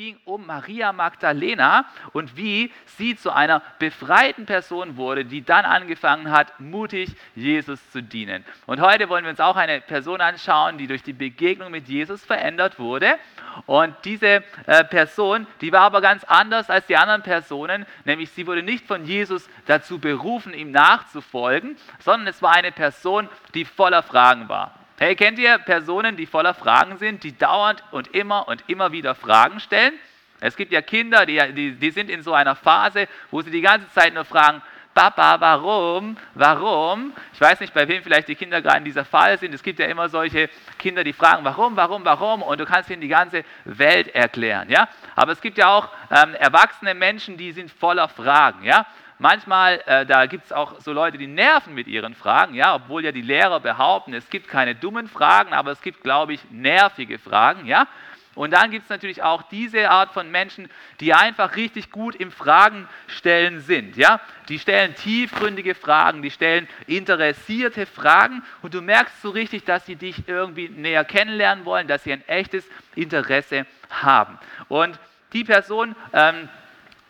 Ging um Maria Magdalena und wie sie zu einer befreiten Person wurde, die dann angefangen hat, mutig Jesus zu dienen. Und heute wollen wir uns auch eine Person anschauen, die durch die Begegnung mit Jesus verändert wurde. Und diese äh, Person, die war aber ganz anders als die anderen Personen, nämlich sie wurde nicht von Jesus dazu berufen, ihm nachzufolgen, sondern es war eine Person, die voller Fragen war. Hey, kennt ihr Personen, die voller Fragen sind, die dauernd und immer und immer wieder Fragen stellen? Es gibt ja Kinder, die, die, die sind in so einer Phase, wo sie die ganze Zeit nur fragen, Papa, warum? Warum? Ich weiß nicht, bei wem vielleicht die Kinder gerade in dieser Phase sind. Es gibt ja immer solche Kinder, die fragen, warum, warum, warum? Und du kannst ihnen die ganze Welt erklären. Ja? Aber es gibt ja auch ähm, erwachsene Menschen, die sind voller Fragen. Ja? Manchmal, äh, da gibt es auch so Leute, die nerven mit ihren Fragen, ja, obwohl ja die Lehrer behaupten, es gibt keine dummen Fragen, aber es gibt, glaube ich, nervige Fragen, ja. Und dann gibt es natürlich auch diese Art von Menschen, die einfach richtig gut im Fragenstellen sind. Ja? Die stellen tiefgründige Fragen, die stellen interessierte Fragen und du merkst so richtig, dass sie dich irgendwie näher kennenlernen wollen, dass sie ein echtes Interesse haben. Und die Person, ähm,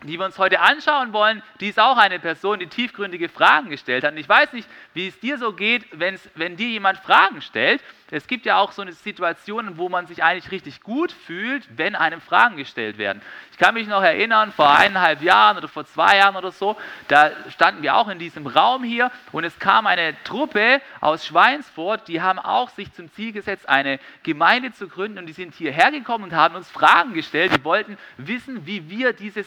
die wir uns heute anschauen wollen, die ist auch eine Person, die tiefgründige Fragen gestellt hat. Und ich weiß nicht, wie es dir so geht, wenn dir jemand Fragen stellt. Es gibt ja auch so eine Situation, wo man sich eigentlich richtig gut fühlt, wenn einem Fragen gestellt werden. Ich kann mich noch erinnern, vor eineinhalb Jahren oder vor zwei Jahren oder so, da standen wir auch in diesem Raum hier und es kam eine Truppe aus Schweinsfurt, die haben auch sich zum Ziel gesetzt, eine Gemeinde zu gründen und die sind hierher gekommen und haben uns Fragen gestellt. Die wollten wissen, wie wir dieses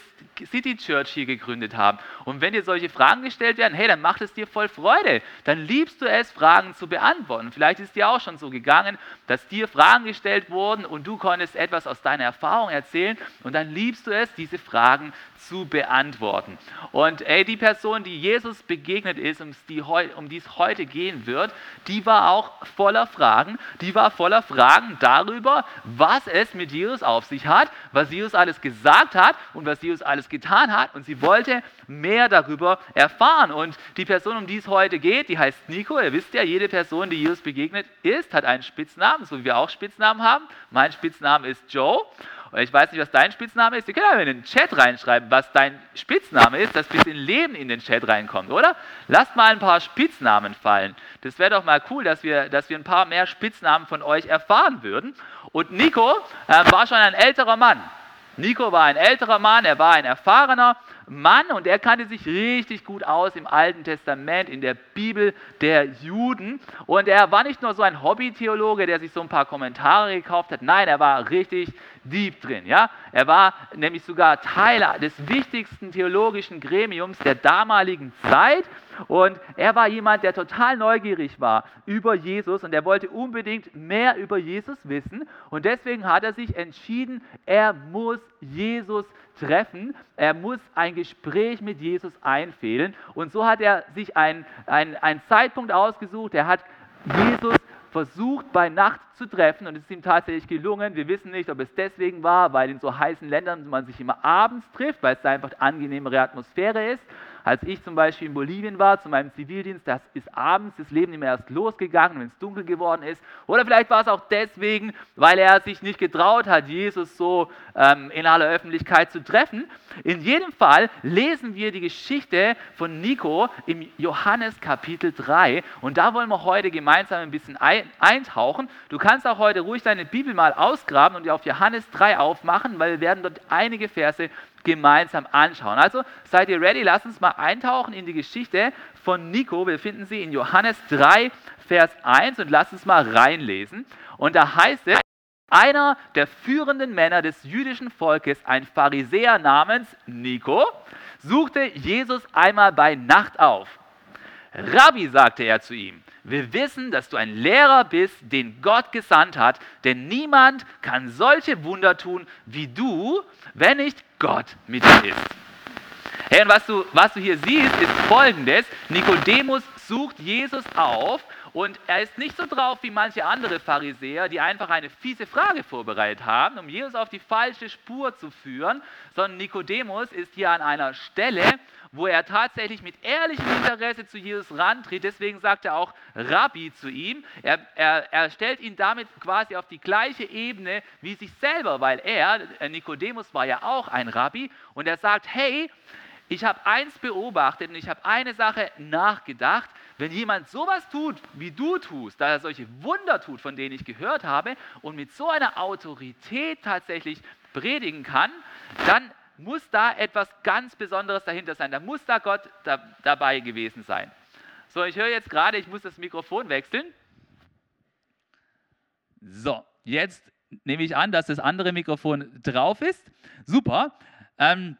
City Church hier gegründet haben. Und wenn dir solche Fragen gestellt werden, hey, dann macht es dir voll Freude. Dann liebst du es, Fragen zu beantworten. Vielleicht ist dir auch schon so gegangen, dass dir Fragen gestellt wurden und du konntest etwas aus deiner Erfahrung erzählen und dann liebst du es, diese Fragen zu beantworten. Und ey, die Person, die Jesus begegnet ist, um die, um die es heute gehen wird, die war auch voller Fragen. Die war voller Fragen darüber, was es mit Jesus auf sich hat, was Jesus alles gesagt hat und was Jesus alles getan hat. Und sie wollte mehr darüber erfahren. Und die Person, um die es heute geht, die heißt Nico. Ihr wisst ja, jede Person, die Jesus begegnet ist, hat einen Spitznamen, so wie wir auch Spitznamen haben. Mein Spitzname ist Joe. Und ich weiß nicht, was dein Spitzname ist. Ihr könnt aber in den Chat reinschreiben, was dein Spitzname ist, dass bisschen Leben in den Chat reinkommt, oder? Lasst mal ein paar Spitznamen fallen. Das wäre doch mal cool, dass wir, dass wir ein paar mehr Spitznamen von euch erfahren würden. Und Nico äh, war schon ein älterer Mann. Nico war ein älterer Mann, er war ein erfahrener Mann und er kannte sich richtig gut aus im Alten Testament, in der Bibel der Juden. Und er war nicht nur so ein Hobby-Theologe, der sich so ein paar Kommentare gekauft hat, nein, er war richtig deep drin. Ja? Er war nämlich sogar Teil des wichtigsten theologischen Gremiums der damaligen Zeit und er war jemand, der total neugierig war über Jesus und er wollte unbedingt mehr über Jesus wissen. Und deswegen hat er sich entschieden, er muss Jesus treffen, er muss ein Gespräch mit Jesus einfehlen und so hat er sich einen ein Zeitpunkt ausgesucht, er hat Jesus versucht bei Nacht zu treffen. Und es ist ihm tatsächlich gelungen. Wir wissen nicht, ob es deswegen war, weil in so heißen Ländern man sich immer abends trifft, weil es da einfach angenehmere Atmosphäre ist. Als ich zum Beispiel in Bolivien war, zu meinem Zivildienst, das ist abends das Leben immer erst losgegangen, wenn es dunkel geworden ist. Oder vielleicht war es auch deswegen, weil er sich nicht getraut hat, Jesus so ähm, in aller Öffentlichkeit zu treffen. In jedem Fall lesen wir die Geschichte von Nico im Johannes Kapitel 3 und da wollen wir heute gemeinsam ein bisschen eintauchen. Du kannst auch heute ruhig deine Bibel mal ausgraben und auf Johannes 3 aufmachen, weil wir werden dort einige Verse gemeinsam anschauen. Also seid ihr ready? Lasst uns mal eintauchen in die Geschichte von Nico. Wir finden sie in Johannes 3, Vers 1 und lasst uns mal reinlesen. Und da heißt es, einer der führenden Männer des jüdischen Volkes, ein Pharisäer namens Nico, suchte Jesus einmal bei Nacht auf. Rabbi, sagte er zu ihm, wir wissen, dass du ein Lehrer bist, den Gott gesandt hat, denn niemand kann solche Wunder tun wie du, wenn nicht Gott mit dir ist. Hey, und was du, was du hier siehst, ist folgendes. Nikodemus sucht Jesus auf und er ist nicht so drauf wie manche andere Pharisäer, die einfach eine fiese Frage vorbereitet haben, um Jesus auf die falsche Spur zu führen, sondern Nikodemus ist hier an einer Stelle, wo er tatsächlich mit ehrlichem Interesse zu Jesus rantritt. Deswegen sagt er auch Rabbi zu ihm. Er, er, er stellt ihn damit quasi auf die gleiche Ebene wie sich selber, weil er, äh, Nikodemus war ja auch ein Rabbi, und er sagt, hey, ich habe eins beobachtet und ich habe eine Sache nachgedacht. Wenn jemand sowas tut, wie du tust, da er solche Wunder tut, von denen ich gehört habe, und mit so einer Autorität tatsächlich predigen kann, dann muss da etwas ganz Besonderes dahinter sein. Da muss da Gott da, dabei gewesen sein. So, ich höre jetzt gerade, ich muss das Mikrofon wechseln. So, jetzt nehme ich an, dass das andere Mikrofon drauf ist. Super. Ähm,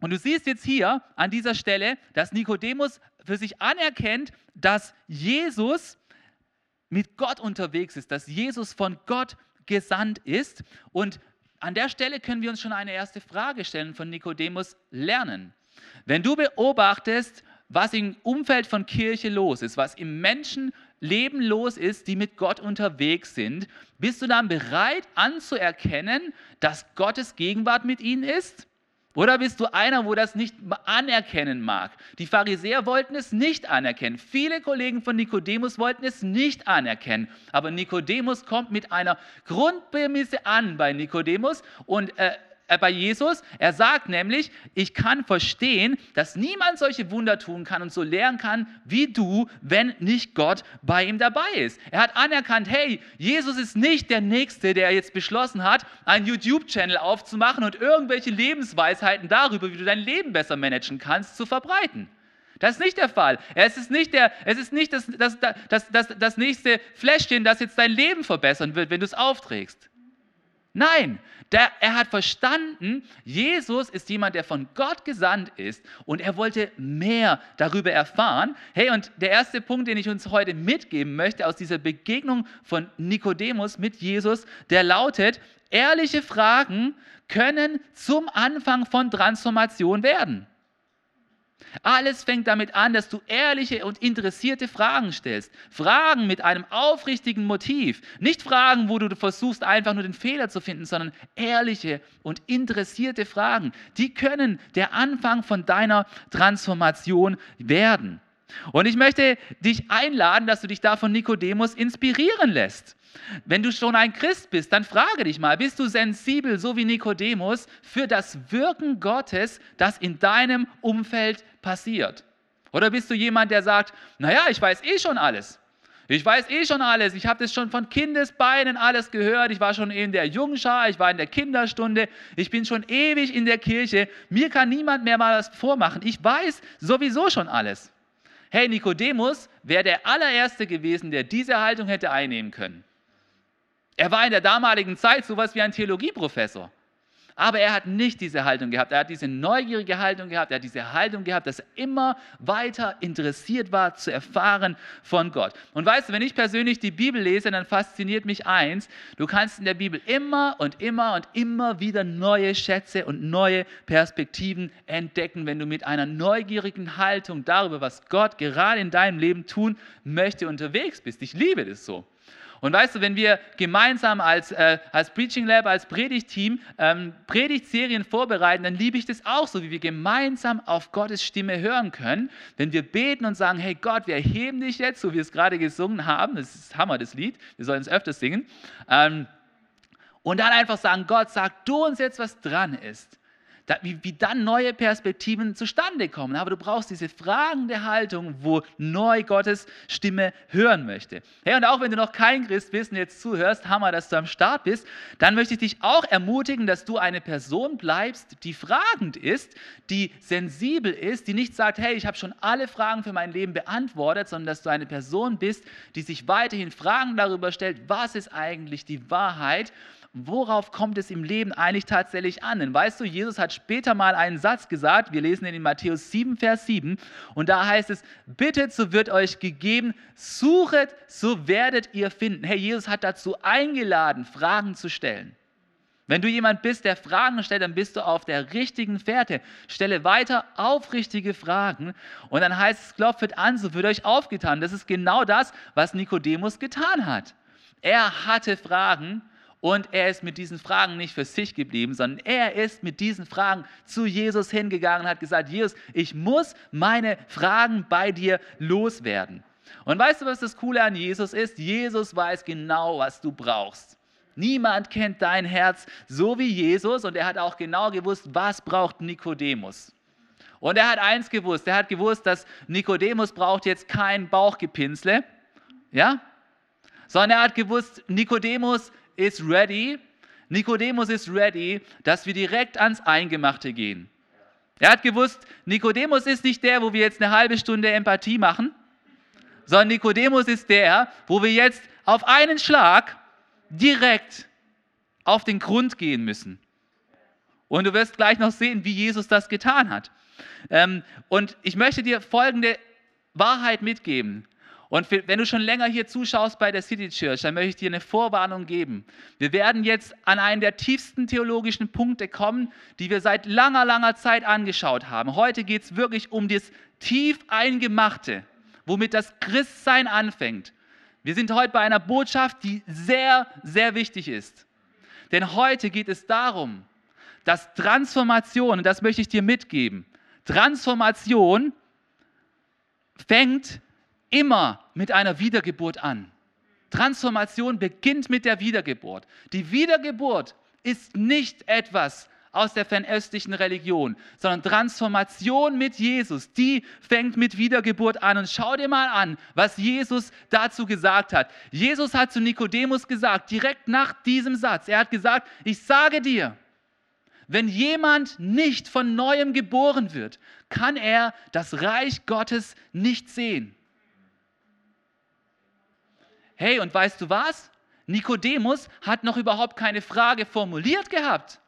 und du siehst jetzt hier an dieser Stelle, dass Nikodemus für sich anerkennt, dass Jesus mit Gott unterwegs ist, dass Jesus von Gott gesandt ist. Und an der Stelle können wir uns schon eine erste Frage stellen von Nikodemus lernen. Wenn du beobachtest, was im Umfeld von Kirche los ist, was im Menschenleben los ist, die mit Gott unterwegs sind, bist du dann bereit anzuerkennen, dass Gottes Gegenwart mit ihnen ist? Oder bist du einer, wo das nicht anerkennen mag? Die Pharisäer wollten es nicht anerkennen. Viele Kollegen von Nikodemus wollten es nicht anerkennen. Aber Nikodemus kommt mit einer Grundprämisse an bei Nikodemus und äh, bei Jesus. Er sagt nämlich, ich kann verstehen, dass niemand solche Wunder tun kann und so lehren kann wie du, wenn nicht Gott bei ihm dabei ist. Er hat anerkannt, hey, Jesus ist nicht der Nächste, der jetzt beschlossen hat, einen YouTube-Channel aufzumachen und irgendwelche Lebensweisheiten darüber, wie du dein Leben besser managen kannst, zu verbreiten. Das ist nicht der Fall. Es ist nicht, der, es ist nicht das, das, das, das, das nächste Fläschchen, das jetzt dein Leben verbessern wird, wenn du es aufträgst. Nein, der, er hat verstanden, Jesus ist jemand, der von Gott gesandt ist und er wollte mehr darüber erfahren. Hey, und der erste Punkt, den ich uns heute mitgeben möchte aus dieser Begegnung von Nikodemus mit Jesus, der lautet, ehrliche Fragen können zum Anfang von Transformation werden. Alles fängt damit an, dass du ehrliche und interessierte Fragen stellst. Fragen mit einem aufrichtigen Motiv. Nicht Fragen, wo du versuchst, einfach nur den Fehler zu finden, sondern ehrliche und interessierte Fragen. Die können der Anfang von deiner Transformation werden. Und ich möchte dich einladen, dass du dich da von Nikodemus inspirieren lässt. Wenn du schon ein Christ bist, dann frage dich mal, bist du sensibel, so wie Nikodemus, für das Wirken Gottes, das in deinem Umfeld passiert? Oder bist du jemand, der sagt, naja, ich weiß eh schon alles. Ich weiß eh schon alles. Ich habe das schon von Kindesbeinen alles gehört. Ich war schon in der Jungschar, ich war in der Kinderstunde. Ich bin schon ewig in der Kirche. Mir kann niemand mehr mal was vormachen. Ich weiß sowieso schon alles. Hey, Nikodemus wäre der allererste gewesen, der diese Haltung hätte einnehmen können. Er war in der damaligen Zeit sowas wie ein Theologieprofessor. Aber er hat nicht diese Haltung gehabt. Er hat diese neugierige Haltung gehabt. Er hat diese Haltung gehabt, dass er immer weiter interessiert war zu erfahren von Gott. Und weißt du, wenn ich persönlich die Bibel lese, dann fasziniert mich eins. Du kannst in der Bibel immer und immer und immer wieder neue Schätze und neue Perspektiven entdecken, wenn du mit einer neugierigen Haltung darüber, was Gott gerade in deinem Leben tun möchte, unterwegs bist. Ich liebe das so. Und weißt du, wenn wir gemeinsam als, äh, als Preaching Lab, als Predigtteam ähm, Predigtserien vorbereiten, dann liebe ich das auch so, wie wir gemeinsam auf Gottes Stimme hören können. Wenn wir beten und sagen, hey Gott, wir erheben dich jetzt, so wie wir es gerade gesungen haben, das ist Hammer, das Lied, wir sollen es öfters singen. Ähm, und dann einfach sagen, Gott, sag du uns jetzt, was dran ist wie, wie dann neue Perspektiven zustande kommen. Aber du brauchst diese fragende Haltung, wo neu Gottes Stimme hören möchte. Hey, und auch wenn du noch kein Christ bist und jetzt zuhörst, Hammer, dass du am Start bist, dann möchte ich dich auch ermutigen, dass du eine Person bleibst, die fragend ist, die sensibel ist, die nicht sagt, hey, ich habe schon alle Fragen für mein Leben beantwortet, sondern dass du eine Person bist, die sich weiterhin Fragen darüber stellt, was ist eigentlich die Wahrheit worauf kommt es im Leben eigentlich tatsächlich an? Denn weißt du, Jesus hat später mal einen Satz gesagt, wir lesen ihn in Matthäus 7, Vers 7, und da heißt es, bittet, so wird euch gegeben, suchet, so werdet ihr finden. Herr Jesus hat dazu eingeladen, Fragen zu stellen. Wenn du jemand bist, der Fragen stellt, dann bist du auf der richtigen Fährte. Stelle weiter aufrichtige Fragen und dann heißt es, klopft an, so wird euch aufgetan. Das ist genau das, was Nikodemus getan hat. Er hatte Fragen und er ist mit diesen Fragen nicht für sich geblieben, sondern er ist mit diesen Fragen zu Jesus hingegangen und hat gesagt, Jesus, ich muss meine Fragen bei dir loswerden. Und weißt du, was das Coole an Jesus ist? Jesus weiß genau, was du brauchst. Niemand kennt dein Herz so wie Jesus und er hat auch genau gewusst, was braucht Nikodemus. Und er hat eins gewusst, er hat gewusst, dass Nikodemus braucht jetzt kein Bauchgepinsle, ja? Sondern er hat gewusst, Nikodemus ist ready, Nikodemus ist ready, dass wir direkt ans Eingemachte gehen. Er hat gewusst, Nikodemus ist nicht der, wo wir jetzt eine halbe Stunde Empathie machen, sondern Nikodemus ist der, wo wir jetzt auf einen Schlag direkt auf den Grund gehen müssen. Und du wirst gleich noch sehen, wie Jesus das getan hat. Ähm, und ich möchte dir folgende Wahrheit mitgeben. Und wenn du schon länger hier zuschaust bei der City Church, dann möchte ich dir eine Vorwarnung geben. Wir werden jetzt an einen der tiefsten theologischen Punkte kommen, die wir seit langer, langer Zeit angeschaut haben. Heute geht es wirklich um das tief Eingemachte, womit das Christsein anfängt. Wir sind heute bei einer Botschaft, die sehr, sehr wichtig ist. Denn heute geht es darum, dass Transformation, und das möchte ich dir mitgeben, Transformation fängt immer mit einer Wiedergeburt an. Transformation beginnt mit der Wiedergeburt. Die Wiedergeburt ist nicht etwas, aus der fernöstlichen Religion, sondern Transformation mit Jesus, die fängt mit Wiedergeburt an. Und schau dir mal an, was Jesus dazu gesagt hat. Jesus hat zu Nikodemus gesagt, direkt nach diesem Satz, er hat gesagt, ich sage dir, wenn jemand nicht von neuem geboren wird, kann er das Reich Gottes nicht sehen. Hey, und weißt du was? Nikodemus hat noch überhaupt keine Frage formuliert gehabt.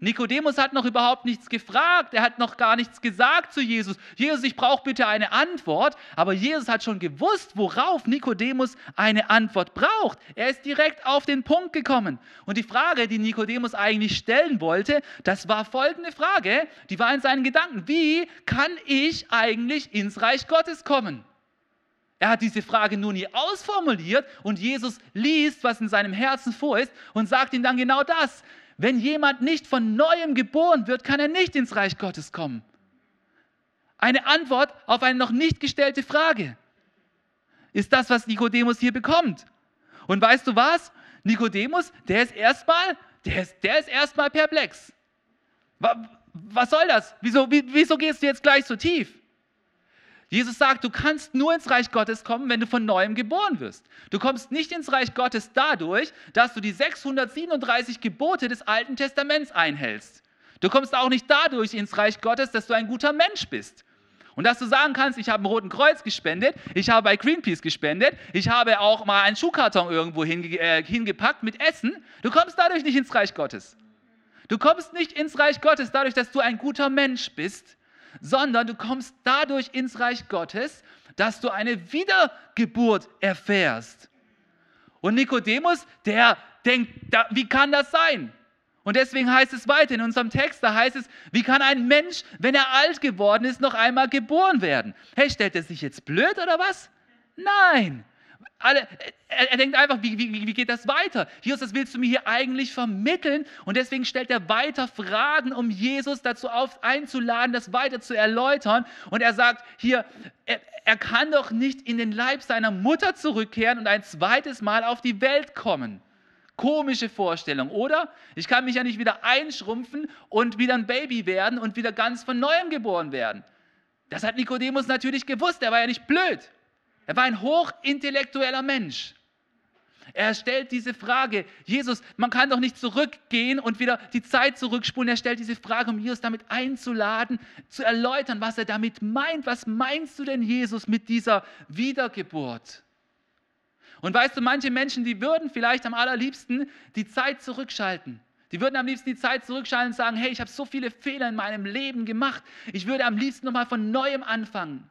Nikodemus hat noch überhaupt nichts gefragt, er hat noch gar nichts gesagt zu Jesus. Jesus, ich brauche bitte eine Antwort. Aber Jesus hat schon gewusst, worauf Nikodemus eine Antwort braucht. Er ist direkt auf den Punkt gekommen. Und die Frage, die Nikodemus eigentlich stellen wollte, das war folgende Frage, die war in seinen Gedanken. Wie kann ich eigentlich ins Reich Gottes kommen? Er hat diese Frage nur nie ausformuliert und Jesus liest, was in seinem Herzen vor ist und sagt ihm dann genau das. Wenn jemand nicht von neuem geboren wird, kann er nicht ins Reich Gottes kommen. Eine Antwort auf eine noch nicht gestellte Frage ist das, was Nikodemus hier bekommt. Und weißt du was? Nikodemus, der ist erstmal, der ist, der ist erstmal perplex. Was soll das? Wieso, wieso gehst du jetzt gleich so tief? Jesus sagt, du kannst nur ins Reich Gottes kommen, wenn du von neuem geboren wirst. Du kommst nicht ins Reich Gottes dadurch, dass du die 637 Gebote des Alten Testaments einhältst. Du kommst auch nicht dadurch ins Reich Gottes, dass du ein guter Mensch bist. Und dass du sagen kannst, ich habe ein Roten Kreuz gespendet, ich habe bei Greenpeace gespendet, ich habe auch mal einen Schuhkarton irgendwo hinge äh, hingepackt mit Essen. Du kommst dadurch nicht ins Reich Gottes. Du kommst nicht ins Reich Gottes dadurch, dass du ein guter Mensch bist, sondern du kommst dadurch ins Reich Gottes, dass du eine Wiedergeburt erfährst. Und Nikodemus, der denkt, da, wie kann das sein? Und deswegen heißt es weiter in unserem Text, da heißt es, wie kann ein Mensch, wenn er alt geworden ist, noch einmal geboren werden? Hey, stellt er sich jetzt blöd oder was? Nein, alle, er, er, denkt einfach, wie, wie, wie geht das weiter? Jesus, das willst du mir hier eigentlich vermitteln? Und deswegen stellt er weiter Fragen, um Jesus dazu auf, einzuladen, das weiter zu erläutern. Und er sagt hier, er, er kann doch nicht in den Leib seiner Mutter zurückkehren und ein zweites Mal auf die Welt kommen. Komische Vorstellung, oder? Ich kann mich ja nicht wieder einschrumpfen und wieder ein Baby werden und wieder ganz von neuem geboren werden. Das hat Nikodemus natürlich gewusst, er war ja nicht blöd. Er war ein hochintellektueller Mensch. Er stellt diese Frage, Jesus, man kann doch nicht zurückgehen und wieder die Zeit zurückspulen. Er stellt diese Frage, um Jesus damit einzuladen, zu erläutern, was er damit meint. Was meinst du denn, Jesus, mit dieser Wiedergeburt? Und weißt du, manche Menschen, die würden vielleicht am allerliebsten die Zeit zurückschalten. Die würden am liebsten die Zeit zurückschalten und sagen, hey, ich habe so viele Fehler in meinem Leben gemacht. Ich würde am liebsten nochmal von neuem anfangen.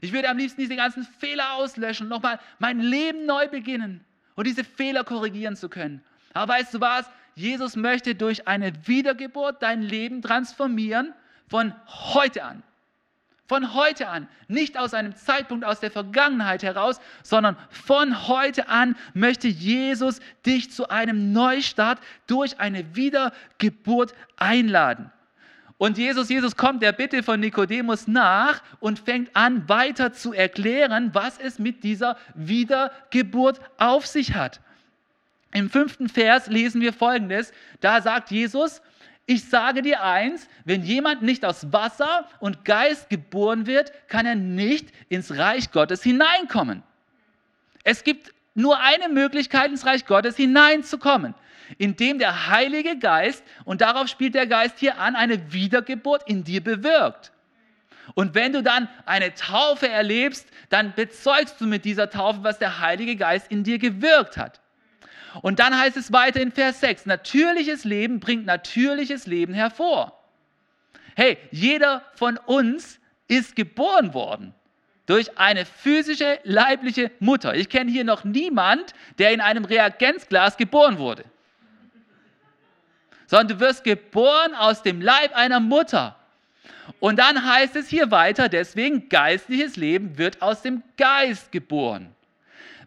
Ich würde am liebsten diese ganzen Fehler auslöschen nochmal mein Leben neu beginnen und diese Fehler korrigieren zu können. Aber weißt du was? Jesus möchte durch eine Wiedergeburt dein Leben transformieren von heute an. Von heute an, nicht aus einem Zeitpunkt aus der Vergangenheit heraus, sondern von heute an möchte Jesus dich zu einem Neustart durch eine Wiedergeburt einladen. Und Jesus, Jesus kommt der Bitte von Nikodemus nach und fängt an weiter zu erklären, was es mit dieser Wiedergeburt auf sich hat. Im fünften Vers lesen wir folgendes. Da sagt Jesus, ich sage dir eins, wenn jemand nicht aus Wasser und Geist geboren wird, kann er nicht ins Reich Gottes hineinkommen. Es gibt nur eine Möglichkeit, ins Reich Gottes hineinzukommen, indem der Heilige Geist, und darauf spielt der Geist hier an, eine Wiedergeburt in dir bewirkt. Und wenn du dann eine Taufe erlebst, dann bezeugst du mit dieser Taufe, was der Heilige Geist in dir gewirkt hat. Und dann heißt es weiter in Vers 6, natürliches Leben bringt natürliches Leben hervor. Hey, jeder von uns ist geboren worden durch eine physische, leibliche Mutter. Ich kenne hier noch niemand, der in einem Reagenzglas geboren wurde. Sondern du wirst geboren aus dem Leib einer Mutter. Und dann heißt es hier weiter, deswegen geistliches Leben wird aus dem Geist geboren.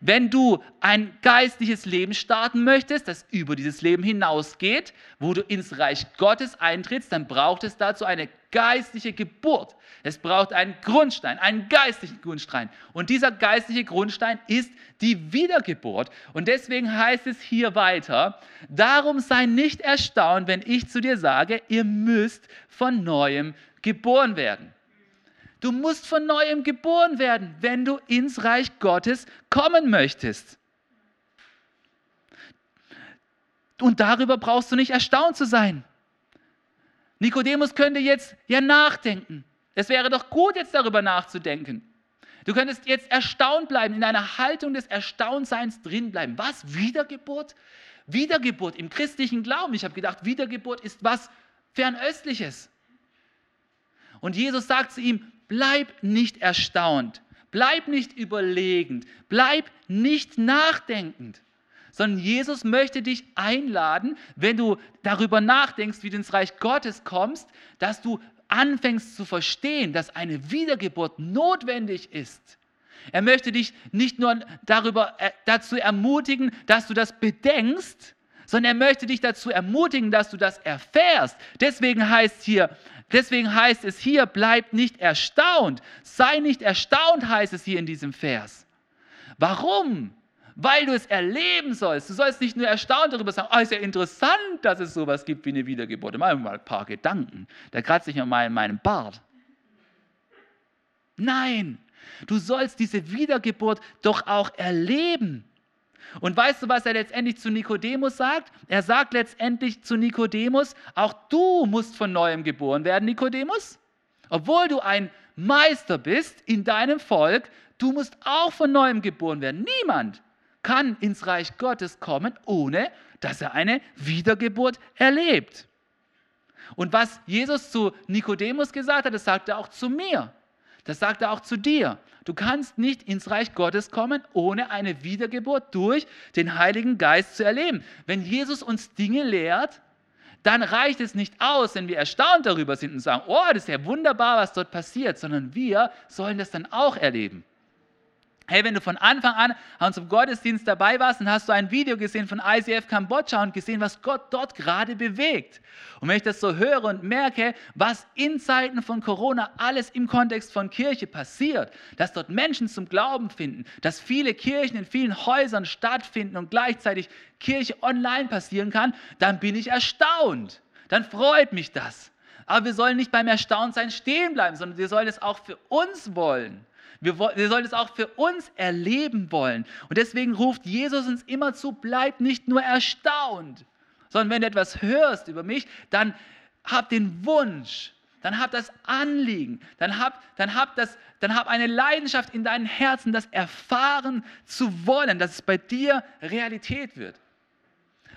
Wenn du ein geistliches Leben starten möchtest, das über dieses Leben hinausgeht, wo du ins Reich Gottes eintrittst, dann braucht es dazu eine geistliche Geburt. Es braucht einen Grundstein, einen geistlichen Grundstein. Und dieser geistliche Grundstein ist die Wiedergeburt. Und deswegen heißt es hier weiter, darum sei nicht erstaunt, wenn ich zu dir sage, ihr müsst von neuem geboren werden. Du musst von neuem geboren werden, wenn du ins Reich Gottes kommen möchtest. Und darüber brauchst du nicht erstaunt zu sein. Nikodemus könnte jetzt ja nachdenken. Es wäre doch gut, jetzt darüber nachzudenken. Du könntest jetzt erstaunt bleiben, in einer Haltung des Erstauntseins drin bleiben. Was? Wiedergeburt? Wiedergeburt im christlichen Glauben. Ich habe gedacht, Wiedergeburt ist was Fernöstliches. Und Jesus sagt zu ihm, Bleib nicht erstaunt, bleib nicht überlegend, bleib nicht nachdenkend, sondern Jesus möchte dich einladen, wenn du darüber nachdenkst, wie du ins Reich Gottes kommst, dass du anfängst zu verstehen, dass eine Wiedergeburt notwendig ist. Er möchte dich nicht nur darüber, äh, dazu ermutigen, dass du das bedenkst, sondern er möchte dich dazu ermutigen, dass du das erfährst. Deswegen heißt hier, Deswegen heißt es hier, bleibt nicht erstaunt. Sei nicht erstaunt, heißt es hier in diesem Vers. Warum? Weil du es erleben sollst. Du sollst nicht nur erstaunt darüber sagen, oh, ist ja interessant, dass es sowas gibt wie eine Wiedergeburt. Mal mal ein paar Gedanken. Da kratze ich mal in meinem Bart. Nein, du sollst diese Wiedergeburt doch auch erleben. Und weißt du, was er letztendlich zu Nikodemus sagt? Er sagt letztendlich zu Nikodemus, auch du musst von neuem geboren werden, Nikodemus. Obwohl du ein Meister bist in deinem Volk, du musst auch von neuem geboren werden. Niemand kann ins Reich Gottes kommen, ohne dass er eine Wiedergeburt erlebt. Und was Jesus zu Nikodemus gesagt hat, das sagt er auch zu mir. Das sagt er auch zu dir. Du kannst nicht ins Reich Gottes kommen, ohne eine Wiedergeburt durch den Heiligen Geist zu erleben. Wenn Jesus uns Dinge lehrt, dann reicht es nicht aus, wenn wir erstaunt darüber sind und sagen, oh, das ist ja wunderbar, was dort passiert, sondern wir sollen das dann auch erleben. Hey, wenn du von Anfang an an unserem Gottesdienst dabei warst, dann hast du ein Video gesehen von ICF Kambodscha und gesehen, was Gott dort gerade bewegt. Und wenn ich das so höre und merke, was in Zeiten von Corona alles im Kontext von Kirche passiert, dass dort Menschen zum Glauben finden, dass viele Kirchen in vielen Häusern stattfinden und gleichzeitig Kirche online passieren kann, dann bin ich erstaunt. Dann freut mich das. Aber wir sollen nicht beim Erstauntsein stehen bleiben, sondern wir sollen es auch für uns wollen. Wir, wir sollen es auch für uns erleben wollen. Und deswegen ruft Jesus uns immer zu, bleib nicht nur erstaunt, sondern wenn du etwas hörst über mich, dann hab den Wunsch, dann hab das Anliegen, dann hab, dann hab, das, dann hab eine Leidenschaft in deinem Herzen, das erfahren zu wollen, dass es bei dir Realität wird.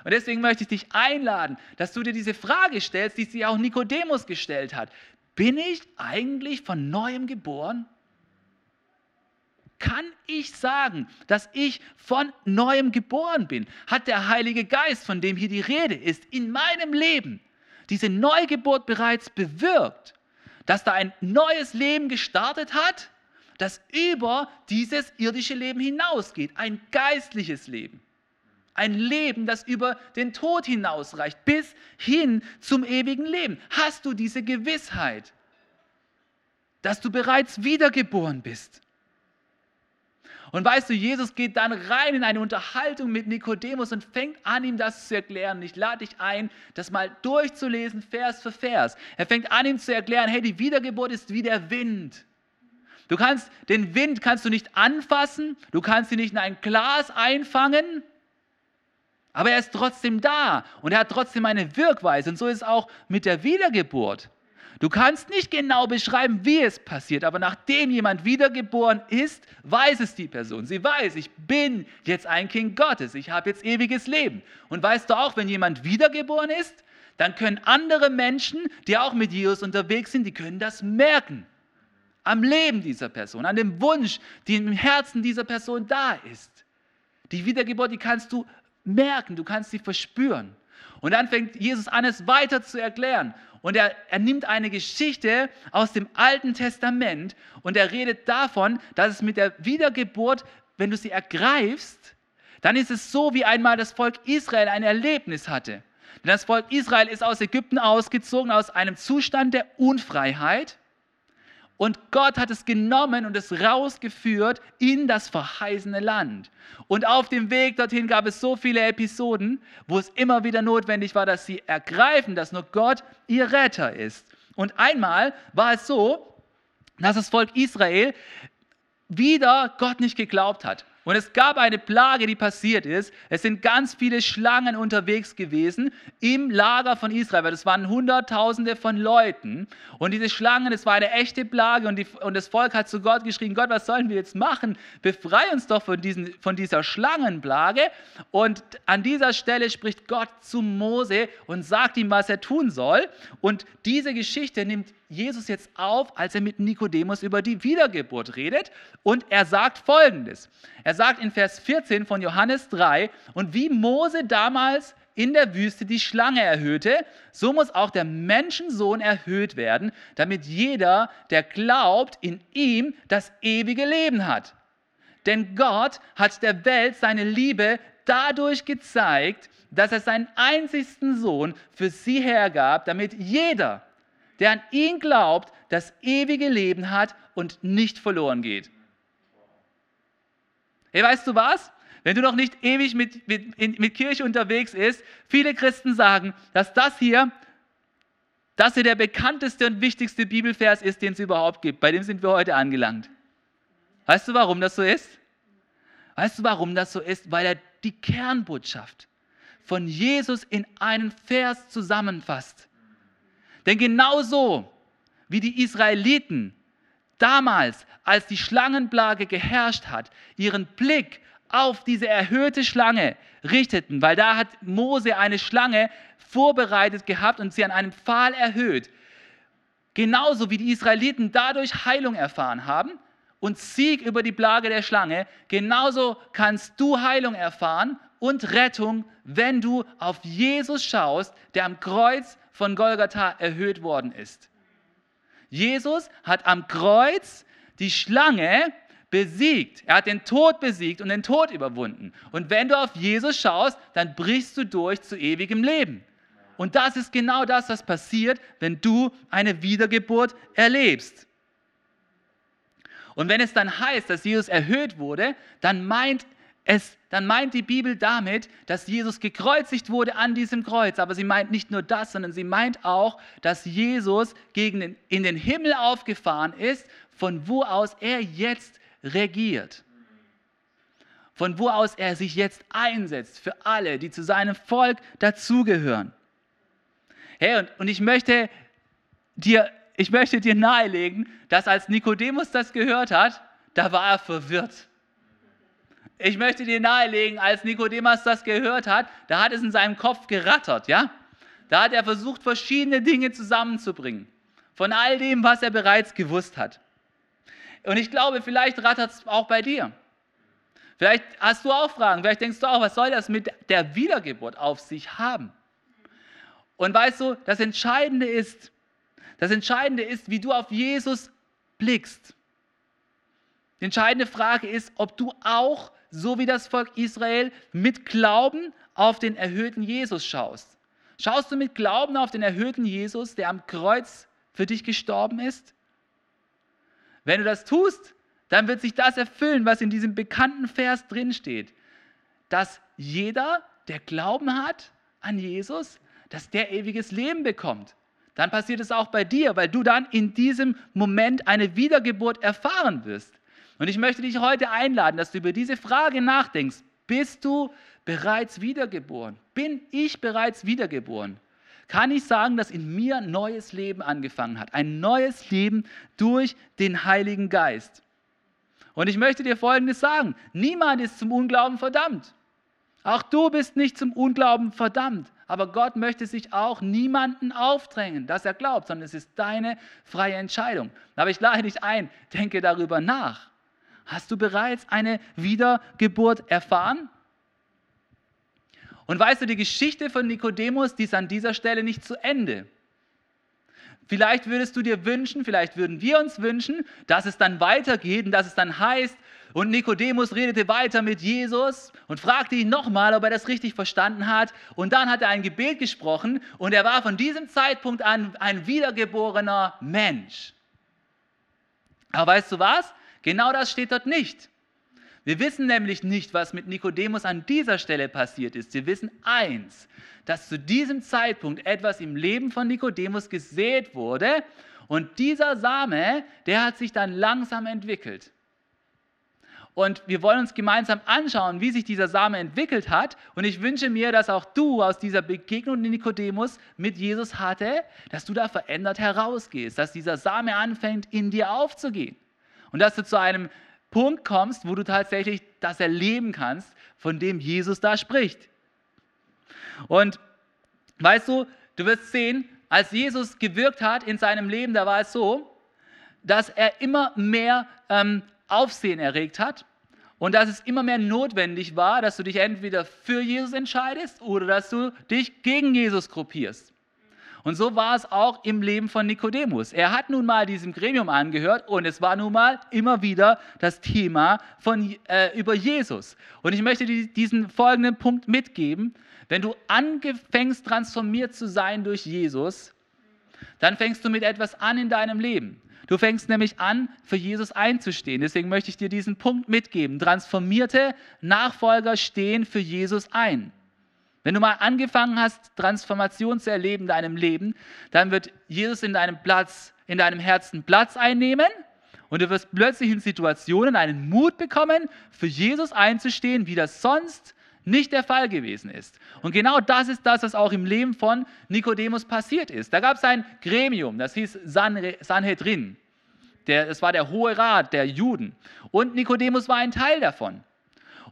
Und deswegen möchte ich dich einladen, dass du dir diese Frage stellst, die sich auch Nikodemus gestellt hat. Bin ich eigentlich von neuem geboren? Kann ich sagen, dass ich von neuem geboren bin? Hat der Heilige Geist, von dem hier die Rede ist, in meinem Leben diese Neugeburt bereits bewirkt, dass da ein neues Leben gestartet hat, das über dieses irdische Leben hinausgeht, ein geistliches Leben? Ein Leben, das über den Tod hinausreicht, bis hin zum ewigen Leben. Hast du diese Gewissheit, dass du bereits wiedergeboren bist? Und weißt du, Jesus geht dann rein in eine Unterhaltung mit Nikodemus und fängt an, ihm das zu erklären. Ich lade dich ein, das mal durchzulesen, Vers für Vers. Er fängt an, ihm zu erklären, hey, die Wiedergeburt ist wie der Wind. Du kannst den Wind kannst du nicht anfassen, du kannst ihn nicht in ein Glas einfangen, aber er ist trotzdem da und er hat trotzdem eine Wirkweise. Und so ist es auch mit der Wiedergeburt. Du kannst nicht genau beschreiben, wie es passiert, aber nachdem jemand wiedergeboren ist, weiß es die Person. Sie weiß, ich bin jetzt ein Kind Gottes, ich habe jetzt ewiges Leben. Und weißt du auch, wenn jemand wiedergeboren ist, dann können andere Menschen, die auch mit Jesus unterwegs sind, die können das merken. Am Leben dieser Person, an dem Wunsch, der im Herzen dieser Person da ist. Die Wiedergeburt, die kannst du merken, du kannst sie verspüren. Und dann fängt Jesus an, es weiter zu erklären. Und er, er nimmt eine Geschichte aus dem Alten Testament und er redet davon, dass es mit der Wiedergeburt, wenn du sie ergreifst, dann ist es so, wie einmal das Volk Israel ein Erlebnis hatte. Denn das Volk Israel ist aus Ägypten ausgezogen, aus einem Zustand der Unfreiheit. Und Gott hat es genommen und es rausgeführt in das verheißene Land. Und auf dem Weg dorthin gab es so viele Episoden, wo es immer wieder notwendig war, dass sie ergreifen, dass nur Gott ihr Retter ist. Und einmal war es so, dass das Volk Israel wieder Gott nicht geglaubt hat. Und es gab eine Plage, die passiert ist. Es sind ganz viele Schlangen unterwegs gewesen im Lager von Israel, das waren Hunderttausende von Leuten. Und diese Schlangen, es war eine echte Plage und, die, und, das Volk hat zu Gott geschrien, Gott, was sollen wir jetzt machen? Befrei uns doch von, diesen, von dieser Schlangenplage. Und an dieser Stelle spricht Gott zu Mose und sagt ihm, was er tun soll. Und diese Geschichte nimmt Jesus jetzt auf, als er mit Nikodemus über die Wiedergeburt redet. Und er sagt Folgendes. Er sagt in Vers 14 von Johannes 3, und wie Mose damals in der Wüste die Schlange erhöhte, so muss auch der Menschensohn erhöht werden, damit jeder, der glaubt, in ihm das ewige Leben hat. Denn Gott hat der Welt seine Liebe dadurch gezeigt, dass er seinen einzigsten Sohn für sie hergab, damit jeder, der an ihn glaubt, das ewige Leben hat und nicht verloren geht. Hey, weißt du was? Wenn du noch nicht ewig mit, mit, in, mit Kirche unterwegs bist, viele Christen sagen, dass das hier, das hier der bekannteste und wichtigste Bibelvers ist, den es überhaupt gibt. Bei dem sind wir heute angelangt. Weißt du, warum das so ist? Weißt du, warum das so ist? Weil er die Kernbotschaft von Jesus in einen Vers zusammenfasst. Denn genauso wie die Israeliten damals, als die Schlangenplage geherrscht hat, ihren Blick auf diese erhöhte Schlange richteten, weil da hat Mose eine Schlange vorbereitet gehabt und sie an einem Pfahl erhöht. Genauso wie die Israeliten dadurch Heilung erfahren haben und Sieg über die Plage der Schlange, genauso kannst du Heilung erfahren und Rettung, wenn du auf Jesus schaust, der am Kreuz von Golgatha erhöht worden ist. Jesus hat am Kreuz die Schlange besiegt. Er hat den Tod besiegt und den Tod überwunden. Und wenn du auf Jesus schaust, dann brichst du durch zu ewigem Leben. Und das ist genau das, was passiert, wenn du eine Wiedergeburt erlebst. Und wenn es dann heißt, dass Jesus erhöht wurde, dann meint es, dann meint die Bibel damit, dass Jesus gekreuzigt wurde an diesem Kreuz. Aber sie meint nicht nur das, sondern sie meint auch, dass Jesus gegen den, in den Himmel aufgefahren ist, von wo aus er jetzt regiert. Von wo aus er sich jetzt einsetzt für alle, die zu seinem Volk dazugehören. Hey, und, und ich möchte dir, ich möchte dir nahelegen, dass als Nikodemus das gehört hat, da war er verwirrt. Ich möchte dir nahelegen, als Nikodemus das gehört hat, da hat es in seinem Kopf gerattert, ja? Da hat er versucht, verschiedene Dinge zusammenzubringen. Von all dem, was er bereits gewusst hat. Und ich glaube, vielleicht rattert es auch bei dir. Vielleicht hast du auch Fragen, vielleicht denkst du auch, was soll das mit der Wiedergeburt auf sich haben? Und weißt du, das Entscheidende ist, das Entscheidende ist, wie du auf Jesus blickst. Die entscheidende Frage ist, ob du auch, so wie das Volk Israel, mit Glauben auf den erhöhten Jesus schaust. Schaust du mit Glauben auf den erhöhten Jesus, der am Kreuz für dich gestorben ist? Wenn du das tust, dann wird sich das erfüllen, was in diesem bekannten Vers drin steht, dass jeder, der Glauben hat an Jesus, dass der ewiges Leben bekommt. Dann passiert es auch bei dir, weil du dann in diesem Moment eine Wiedergeburt erfahren wirst. Und ich möchte dich heute einladen, dass du über diese Frage nachdenkst. Bist du bereits wiedergeboren? Bin ich bereits wiedergeboren? Kann ich sagen, dass in mir ein neues Leben angefangen hat? Ein neues Leben durch den Heiligen Geist. Und ich möchte dir Folgendes sagen. Niemand ist zum Unglauben verdammt. Auch du bist nicht zum Unglauben verdammt. Aber Gott möchte sich auch niemanden aufdrängen, dass er glaubt, sondern es ist deine freie Entscheidung. Aber ich lade dich ein, denke darüber nach. Hast du bereits eine Wiedergeburt erfahren? Und weißt du, die Geschichte von Nikodemus, die ist an dieser Stelle nicht zu Ende. Vielleicht würdest du dir wünschen, vielleicht würden wir uns wünschen, dass es dann weitergeht und dass es dann heißt, und Nikodemus redete weiter mit Jesus und fragte ihn nochmal, ob er das richtig verstanden hat. Und dann hat er ein Gebet gesprochen und er war von diesem Zeitpunkt an ein wiedergeborener Mensch. Aber weißt du was? Genau das steht dort nicht. Wir wissen nämlich nicht, was mit Nikodemus an dieser Stelle passiert ist. Wir wissen eins, dass zu diesem Zeitpunkt etwas im Leben von Nikodemus gesät wurde und dieser Same, der hat sich dann langsam entwickelt. Und wir wollen uns gemeinsam anschauen, wie sich dieser Same entwickelt hat. Und ich wünsche mir, dass auch du aus dieser Begegnung, die Nikodemus mit Jesus hatte, dass du da verändert herausgehst, dass dieser Same anfängt, in dir aufzugehen. Und dass du zu einem Punkt kommst, wo du tatsächlich das erleben kannst, von dem Jesus da spricht. Und weißt du, du wirst sehen, als Jesus gewirkt hat in seinem Leben, da war es so, dass er immer mehr ähm, Aufsehen erregt hat und dass es immer mehr notwendig war, dass du dich entweder für Jesus entscheidest oder dass du dich gegen Jesus gruppierst. Und so war es auch im Leben von Nikodemus. Er hat nun mal diesem Gremium angehört und es war nun mal immer wieder das Thema von, äh, über Jesus. Und ich möchte dir diesen folgenden Punkt mitgeben. Wenn du anfängst, transformiert zu sein durch Jesus, dann fängst du mit etwas an in deinem Leben. Du fängst nämlich an, für Jesus einzustehen. Deswegen möchte ich dir diesen Punkt mitgeben. Transformierte Nachfolger stehen für Jesus ein. Wenn du mal angefangen hast, Transformation zu erleben in deinem Leben, dann wird Jesus in deinem Platz, in deinem Herzen Platz einnehmen und du wirst plötzlich in Situationen einen Mut bekommen, für Jesus einzustehen, wie das sonst nicht der Fall gewesen ist. Und genau das ist das, was auch im Leben von Nikodemus passiert ist. Da gab es ein Gremium, das hieß Sanhedrin. Der, das war der Hohe Rat der Juden. Und Nikodemus war ein Teil davon.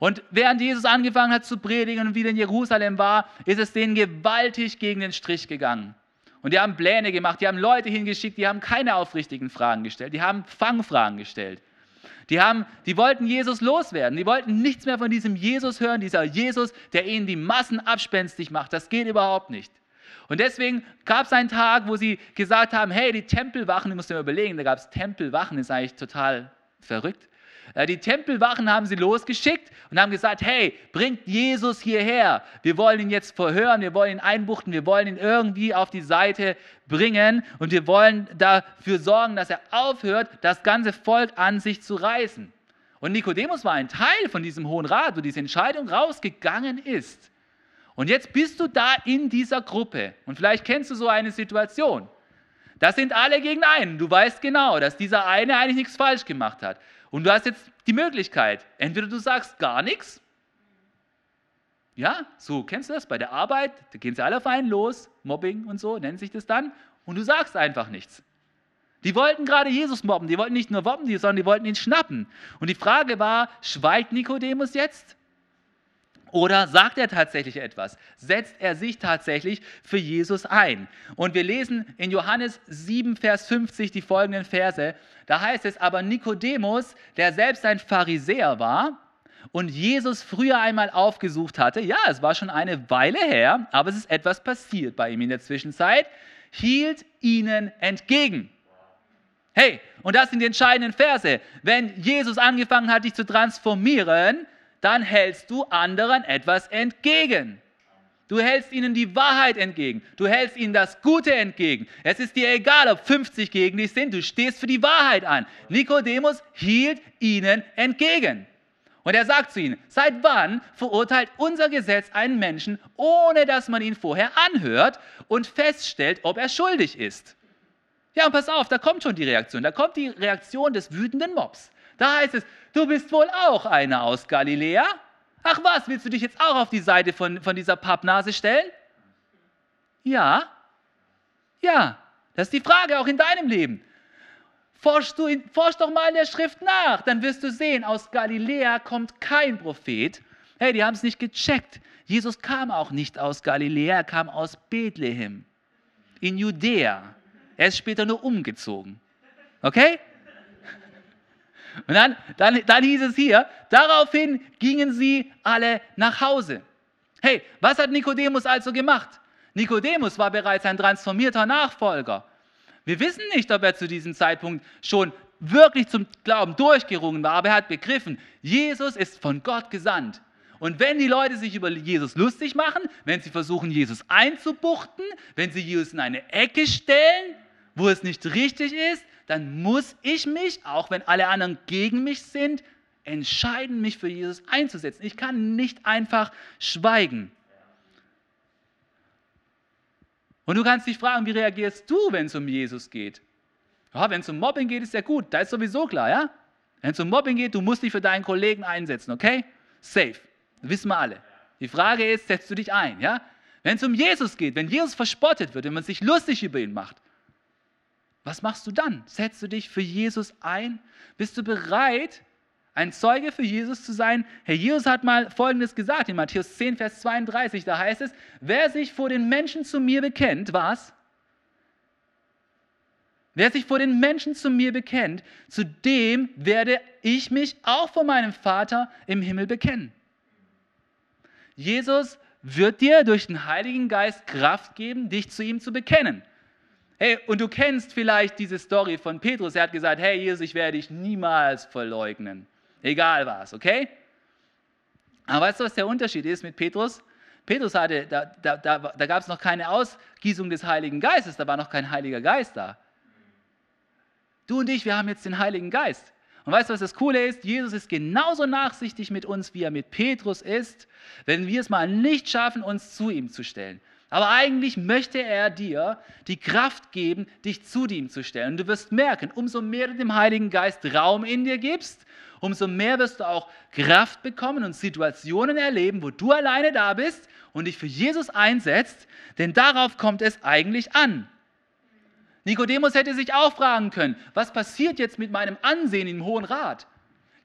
Und während Jesus angefangen hat zu predigen und wieder in Jerusalem war, ist es denen gewaltig gegen den Strich gegangen. Und die haben Pläne gemacht, die haben Leute hingeschickt, die haben keine aufrichtigen Fragen gestellt, die haben Fangfragen gestellt. Die, haben, die wollten Jesus loswerden, die wollten nichts mehr von diesem Jesus hören, dieser Jesus, der ihnen die Massen abspenstig macht. Das geht überhaupt nicht. Und deswegen gab es einen Tag, wo sie gesagt haben, hey, die Tempelwachen, du musst dir mal überlegen, da gab es Tempelwachen, ist eigentlich total verrückt. Äh, die Tempelwachen haben sie losgeschickt und haben gesagt, hey, bringt Jesus hierher. Wir wollen ihn jetzt verhören, wir wollen ihn einbuchten, wir wollen ihn irgendwie auf die Seite bringen und wir wollen dafür sorgen, dass er aufhört, das ganze Volk an sich zu reißen. Und Nikodemus war ein Teil von diesem Hohen Rat, wo diese Entscheidung rausgegangen ist. Und jetzt bist du da in dieser Gruppe und vielleicht kennst du so eine Situation. Das sind alle gegen einen. Du weißt genau, dass dieser eine eigentlich nichts falsch gemacht hat. Und du hast jetzt die Möglichkeit, entweder du sagst gar nichts, ja, so kennst du das bei der Arbeit, da gehen sie alle auf einen los, Mobbing und so nennt sich das dann, und du sagst einfach nichts. Die wollten gerade Jesus mobben, die wollten nicht nur mobben, sondern die wollten ihn schnappen. Und die Frage war, schweigt Nikodemus jetzt? Oder sagt er tatsächlich etwas? Setzt er sich tatsächlich für Jesus ein? Und wir lesen in Johannes 7, Vers 50 die folgenden Verse. Da heißt es, aber Nikodemus, der selbst ein Pharisäer war und Jesus früher einmal aufgesucht hatte, ja, es war schon eine Weile her, aber es ist etwas passiert bei ihm in der Zwischenzeit, hielt ihnen entgegen. Hey, und das sind die entscheidenden Verse. Wenn Jesus angefangen hat, dich zu transformieren, dann hältst du anderen etwas entgegen. Du hältst ihnen die Wahrheit entgegen. Du hältst ihnen das Gute entgegen. Es ist dir egal, ob 50 gegen dich sind. Du stehst für die Wahrheit an. Nikodemus hielt ihnen entgegen. Und er sagt zu ihnen, seit wann verurteilt unser Gesetz einen Menschen, ohne dass man ihn vorher anhört und feststellt, ob er schuldig ist? Ja, und pass auf, da kommt schon die Reaktion. Da kommt die Reaktion des wütenden Mobs. Da heißt es, du bist wohl auch einer aus Galiläa? Ach was, willst du dich jetzt auch auf die Seite von, von dieser Pappnase stellen? Ja, ja, das ist die Frage auch in deinem Leben. Forsch, du, forsch doch mal in der Schrift nach, dann wirst du sehen, aus Galiläa kommt kein Prophet. Hey, die haben es nicht gecheckt. Jesus kam auch nicht aus Galiläa, er kam aus Bethlehem, in Judäa. Er ist später nur umgezogen. Okay? Und dann, dann, dann hieß es hier, daraufhin gingen sie alle nach Hause. Hey, was hat Nikodemus also gemacht? Nikodemus war bereits ein transformierter Nachfolger. Wir wissen nicht, ob er zu diesem Zeitpunkt schon wirklich zum Glauben durchgerungen war, aber er hat begriffen, Jesus ist von Gott gesandt. Und wenn die Leute sich über Jesus lustig machen, wenn sie versuchen, Jesus einzubuchten, wenn sie Jesus in eine Ecke stellen, wo es nicht richtig ist, dann muss ich mich, auch wenn alle anderen gegen mich sind, entscheiden, mich für Jesus einzusetzen. Ich kann nicht einfach schweigen. Und du kannst dich fragen, wie reagierst du, wenn es um Jesus geht? Ja, wenn es um Mobbing geht, ist ja gut, da ist sowieso klar, ja? Wenn es um Mobbing geht, du musst dich für deinen Kollegen einsetzen, okay? Safe, wissen wir alle. Die Frage ist, setzt du dich ein, ja? Wenn es um Jesus geht, wenn Jesus verspottet wird, wenn man sich lustig über ihn macht, was machst du dann? Setzt du dich für Jesus ein? Bist du bereit, ein Zeuge für Jesus zu sein? Herr Jesus hat mal Folgendes gesagt in Matthäus 10, Vers 32. Da heißt es, wer sich vor den Menschen zu mir bekennt, was? Wer sich vor den Menschen zu mir bekennt, zu dem werde ich mich auch vor meinem Vater im Himmel bekennen. Jesus wird dir durch den Heiligen Geist Kraft geben, dich zu ihm zu bekennen. Hey, und du kennst vielleicht diese Story von Petrus. Er hat gesagt, hey Jesus, ich werde dich niemals verleugnen. Egal was, okay? Aber weißt du, was der Unterschied ist mit Petrus? Petrus hatte, da, da, da, da gab es noch keine Ausgießung des Heiligen Geistes, da war noch kein Heiliger Geist da. Du und ich, wir haben jetzt den Heiligen Geist. Und weißt du, was das Coole ist? Jesus ist genauso nachsichtig mit uns, wie er mit Petrus ist, wenn wir es mal nicht schaffen, uns zu ihm zu stellen. Aber eigentlich möchte er dir die Kraft geben, dich zu ihm zu stellen. Und du wirst merken, umso mehr du dem Heiligen Geist Raum in dir gibst, umso mehr wirst du auch Kraft bekommen und Situationen erleben, wo du alleine da bist und dich für Jesus einsetzt, denn darauf kommt es eigentlich an. Nikodemus hätte sich auch fragen können, was passiert jetzt mit meinem Ansehen im Hohen Rat?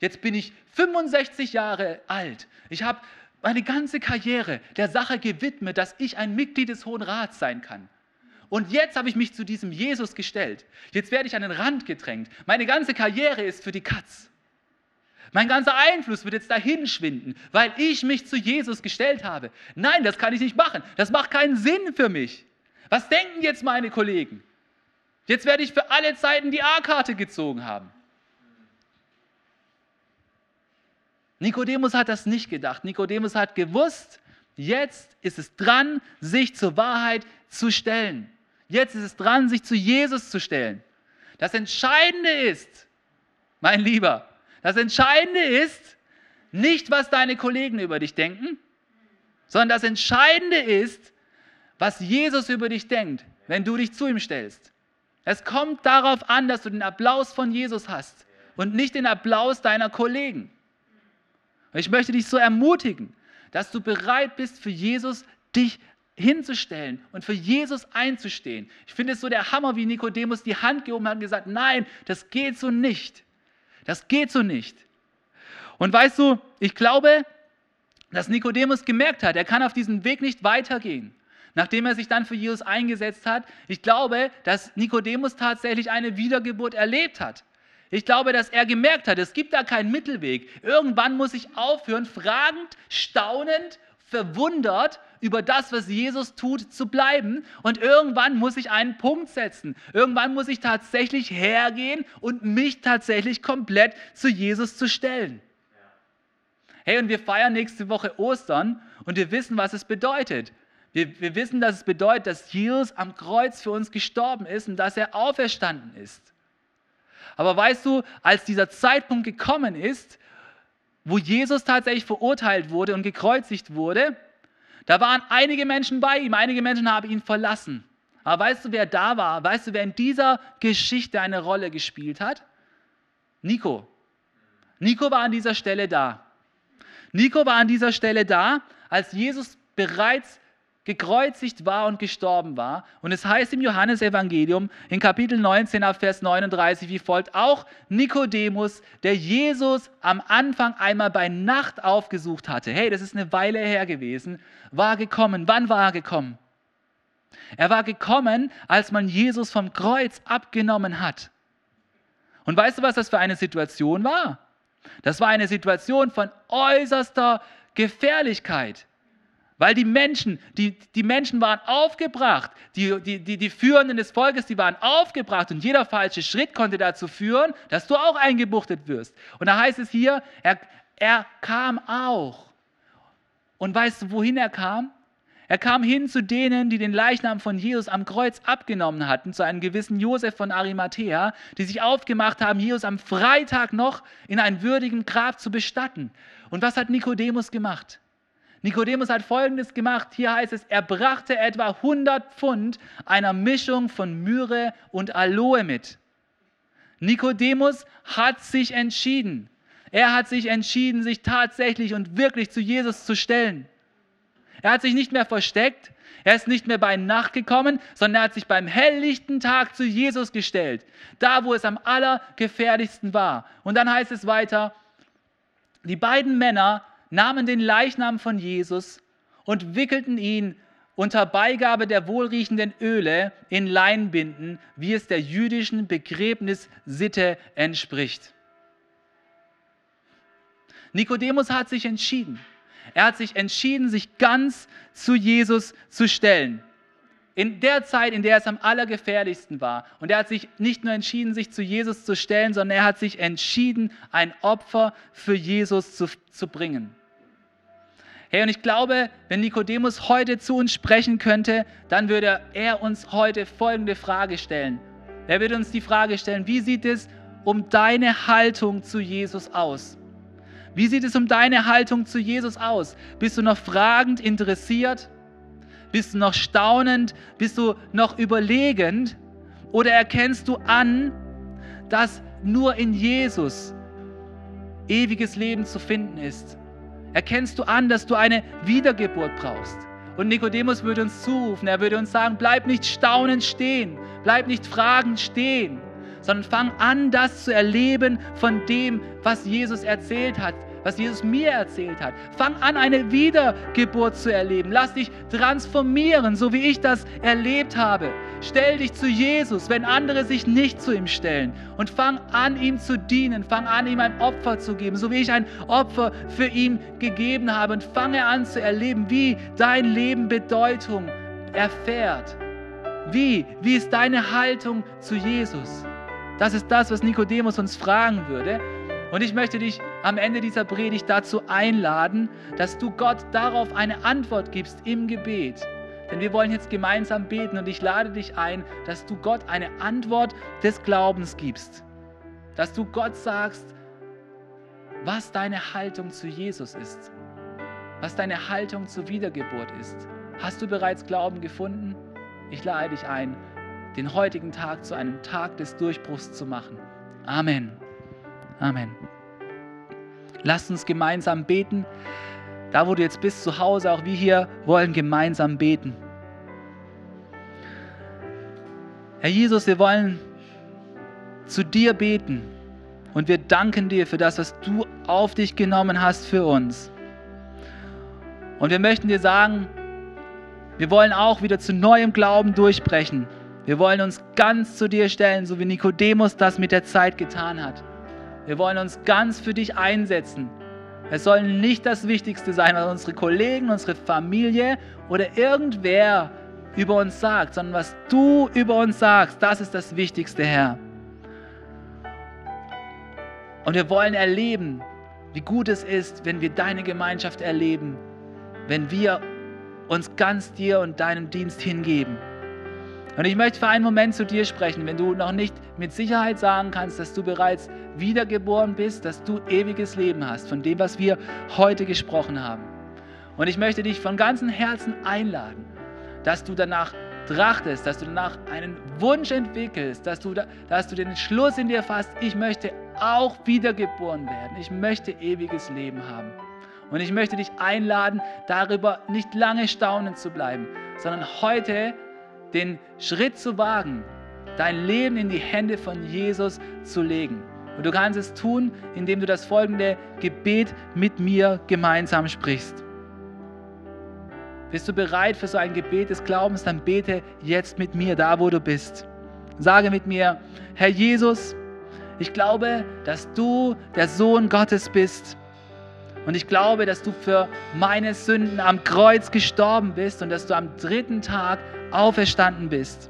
Jetzt bin ich 65 Jahre alt. Ich habe meine ganze Karriere der Sache gewidmet, dass ich ein Mitglied des Hohen Rats sein kann. Und jetzt habe ich mich zu diesem Jesus gestellt. Jetzt werde ich an den Rand gedrängt. Meine ganze Karriere ist für die Katz. Mein ganzer Einfluss wird jetzt dahin schwinden, weil ich mich zu Jesus gestellt habe. Nein, das kann ich nicht machen. Das macht keinen Sinn für mich. Was denken jetzt meine Kollegen? Jetzt werde ich für alle Zeiten die A-Karte gezogen haben. Nikodemus hat das nicht gedacht. Nikodemus hat gewusst, jetzt ist es dran, sich zur Wahrheit zu stellen. Jetzt ist es dran, sich zu Jesus zu stellen. Das Entscheidende ist, mein Lieber, das Entscheidende ist nicht, was deine Kollegen über dich denken, sondern das Entscheidende ist, was Jesus über dich denkt, wenn du dich zu ihm stellst. Es kommt darauf an, dass du den Applaus von Jesus hast und nicht den Applaus deiner Kollegen. Ich möchte dich so ermutigen, dass du bereit bist, für Jesus dich hinzustellen und für Jesus einzustehen. Ich finde es so der Hammer, wie Nikodemus die Hand gehoben hat und gesagt, nein, das geht so nicht. Das geht so nicht. Und weißt du, ich glaube, dass Nikodemus gemerkt hat, er kann auf diesem Weg nicht weitergehen. Nachdem er sich dann für Jesus eingesetzt hat, ich glaube, dass Nikodemus tatsächlich eine Wiedergeburt erlebt hat. Ich glaube, dass er gemerkt hat, es gibt da keinen Mittelweg. Irgendwann muss ich aufhören, fragend, staunend, verwundert über das, was Jesus tut, zu bleiben. Und irgendwann muss ich einen Punkt setzen. Irgendwann muss ich tatsächlich hergehen und mich tatsächlich komplett zu Jesus zu stellen. Hey, und wir feiern nächste Woche Ostern und wir wissen, was es bedeutet. Wir, wir wissen, dass es bedeutet, dass Jesus am Kreuz für uns gestorben ist und dass er auferstanden ist. Aber weißt du, als dieser Zeitpunkt gekommen ist, wo Jesus tatsächlich verurteilt wurde und gekreuzigt wurde, da waren einige Menschen bei ihm, einige Menschen haben ihn verlassen. Aber weißt du, wer da war? Weißt du, wer in dieser Geschichte eine Rolle gespielt hat? Nico. Nico war an dieser Stelle da. Nico war an dieser Stelle da, als Jesus bereits gekreuzigt war und gestorben war. Und es heißt im Johannesevangelium in Kapitel 19 ab Vers 39 wie folgt, auch Nikodemus, der Jesus am Anfang einmal bei Nacht aufgesucht hatte, hey, das ist eine Weile her gewesen, war gekommen. Wann war er gekommen? Er war gekommen, als man Jesus vom Kreuz abgenommen hat. Und weißt du, was das für eine Situation war? Das war eine Situation von äußerster Gefährlichkeit. Weil die Menschen, die, die Menschen waren aufgebracht, die, die, die, die Führenden des Volkes, die waren aufgebracht und jeder falsche Schritt konnte dazu führen, dass du auch eingebuchtet wirst. Und da heißt es hier, er, er kam auch. Und weißt du, wohin er kam? Er kam hin zu denen, die den Leichnam von Jesus am Kreuz abgenommen hatten, zu einem gewissen Josef von Arimathea, die sich aufgemacht haben, Jesus am Freitag noch in einem würdigen Grab zu bestatten. Und was hat Nikodemus gemacht? Nikodemus hat Folgendes gemacht. Hier heißt es, er brachte etwa 100 Pfund einer Mischung von Myrrhe und Aloe mit. Nikodemus hat sich entschieden. Er hat sich entschieden, sich tatsächlich und wirklich zu Jesus zu stellen. Er hat sich nicht mehr versteckt. Er ist nicht mehr bei Nacht gekommen, sondern er hat sich beim helllichten Tag zu Jesus gestellt. Da, wo es am allergefährlichsten war. Und dann heißt es weiter, die beiden Männer nahmen den Leichnam von Jesus und wickelten ihn unter Beigabe der wohlriechenden Öle in Leinbinden, wie es der jüdischen Begräbnissitte entspricht. Nikodemus hat sich entschieden. Er hat sich entschieden, sich ganz zu Jesus zu stellen. In der Zeit, in der es am allergefährlichsten war. Und er hat sich nicht nur entschieden, sich zu Jesus zu stellen, sondern er hat sich entschieden, ein Opfer für Jesus zu, zu bringen. Hey, und ich glaube, wenn Nikodemus heute zu uns sprechen könnte, dann würde er uns heute folgende Frage stellen. Er würde uns die Frage stellen, wie sieht es um deine Haltung zu Jesus aus? Wie sieht es um deine Haltung zu Jesus aus? Bist du noch fragend interessiert? Bist du noch staunend? Bist du noch überlegend? Oder erkennst du an, dass nur in Jesus ewiges Leben zu finden ist? erkennst du an, dass du eine Wiedergeburt brauchst. Und Nikodemus würde uns zurufen, er würde uns sagen, bleib nicht staunend stehen, bleib nicht fragend stehen, sondern fang an, das zu erleben von dem, was Jesus erzählt hat was Jesus mir erzählt hat. Fang an, eine Wiedergeburt zu erleben. Lass dich transformieren, so wie ich das erlebt habe. Stell dich zu Jesus, wenn andere sich nicht zu ihm stellen. Und fang an, ihm zu dienen. Fang an, ihm ein Opfer zu geben, so wie ich ein Opfer für ihn gegeben habe. Und fange an zu erleben, wie dein Leben Bedeutung erfährt. Wie? Wie ist deine Haltung zu Jesus? Das ist das, was Nikodemus uns fragen würde. Und ich möchte dich am Ende dieser Predigt dazu einladen, dass du Gott darauf eine Antwort gibst im Gebet. Denn wir wollen jetzt gemeinsam beten und ich lade dich ein, dass du Gott eine Antwort des Glaubens gibst. Dass du Gott sagst, was deine Haltung zu Jesus ist. Was deine Haltung zur Wiedergeburt ist. Hast du bereits Glauben gefunden? Ich lade dich ein, den heutigen Tag zu einem Tag des Durchbruchs zu machen. Amen. Amen. Lasst uns gemeinsam beten. Da, wo du jetzt bist, zu Hause, auch wir hier wollen gemeinsam beten. Herr Jesus, wir wollen zu dir beten und wir danken dir für das, was du auf dich genommen hast für uns. Und wir möchten dir sagen, wir wollen auch wieder zu neuem Glauben durchbrechen. Wir wollen uns ganz zu dir stellen, so wie Nikodemus das mit der Zeit getan hat. Wir wollen uns ganz für dich einsetzen. Es soll nicht das Wichtigste sein, was unsere Kollegen, unsere Familie oder irgendwer über uns sagt, sondern was du über uns sagst, das ist das Wichtigste, Herr. Und wir wollen erleben, wie gut es ist, wenn wir deine Gemeinschaft erleben, wenn wir uns ganz dir und deinem Dienst hingeben. Und ich möchte für einen Moment zu dir sprechen, wenn du noch nicht mit Sicherheit sagen kannst, dass du bereits wiedergeboren bist, dass du ewiges Leben hast, von dem, was wir heute gesprochen haben. Und ich möchte dich von ganzem Herzen einladen, dass du danach trachtest, dass du danach einen Wunsch entwickelst, dass du, dass du den Schluss in dir fasst, ich möchte auch wiedergeboren werden, ich möchte ewiges Leben haben. Und ich möchte dich einladen, darüber nicht lange staunen zu bleiben, sondern heute den Schritt zu wagen, dein Leben in die Hände von Jesus zu legen. Und du kannst es tun, indem du das folgende Gebet mit mir gemeinsam sprichst. Bist du bereit für so ein Gebet des Glaubens, dann bete jetzt mit mir, da wo du bist. Sage mit mir, Herr Jesus, ich glaube, dass du der Sohn Gottes bist. Und ich glaube, dass du für meine Sünden am Kreuz gestorben bist und dass du am dritten Tag auferstanden bist.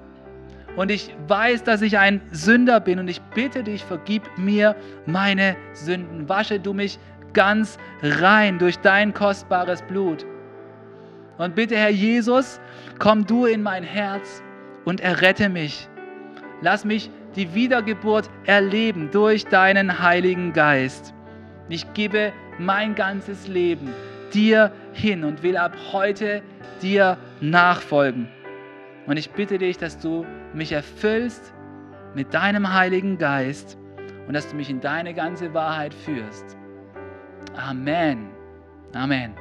Und ich weiß, dass ich ein Sünder bin und ich bitte dich, vergib mir meine Sünden. Wasche du mich ganz rein durch dein kostbares Blut. Und bitte, Herr Jesus, komm du in mein Herz und errette mich. Lass mich die Wiedergeburt erleben durch deinen Heiligen Geist. Ich gebe mein ganzes Leben dir hin und will ab heute dir nachfolgen. Und ich bitte dich, dass du mich erfüllst mit deinem Heiligen Geist und dass du mich in deine ganze Wahrheit führst. Amen. Amen.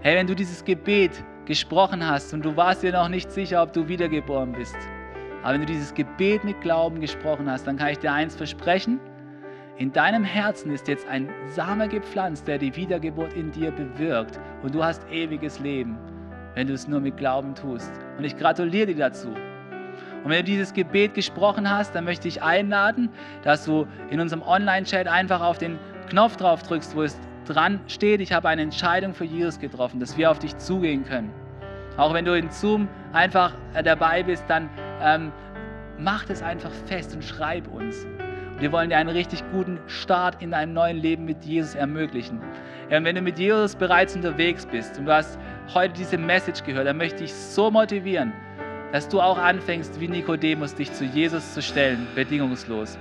Hey, wenn du dieses Gebet gesprochen hast und du warst dir noch nicht sicher, ob du wiedergeboren bist, aber wenn du dieses Gebet mit Glauben gesprochen hast, dann kann ich dir eins versprechen. In deinem Herzen ist jetzt ein Same gepflanzt, der die Wiedergeburt in dir bewirkt und du hast ewiges Leben wenn du es nur mit Glauben tust. Und ich gratuliere dir dazu. Und wenn du dieses Gebet gesprochen hast, dann möchte ich einladen, dass du in unserem Online-Chat einfach auf den Knopf drauf drückst, wo es dran steht, ich habe eine Entscheidung für Jesus getroffen, dass wir auf dich zugehen können. Auch wenn du in Zoom einfach äh, dabei bist, dann ähm, mach das einfach fest und schreib uns. Wir wollen dir einen richtig guten Start in deinem neuen Leben mit Jesus ermöglichen. Ja, wenn du mit Jesus bereits unterwegs bist und du hast heute diese Message gehört, dann möchte ich so motivieren, dass du auch anfängst, wie Nikodemus, dich zu Jesus zu stellen, bedingungslos.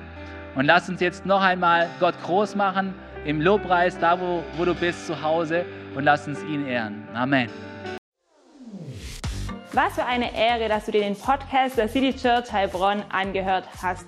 Und lass uns jetzt noch einmal Gott groß machen im Lobpreis, da wo, wo du bist, zu Hause, und lass uns ihn ehren. Amen. Was für eine Ehre, dass du dir den Podcast der City Church Heilbronn angehört hast.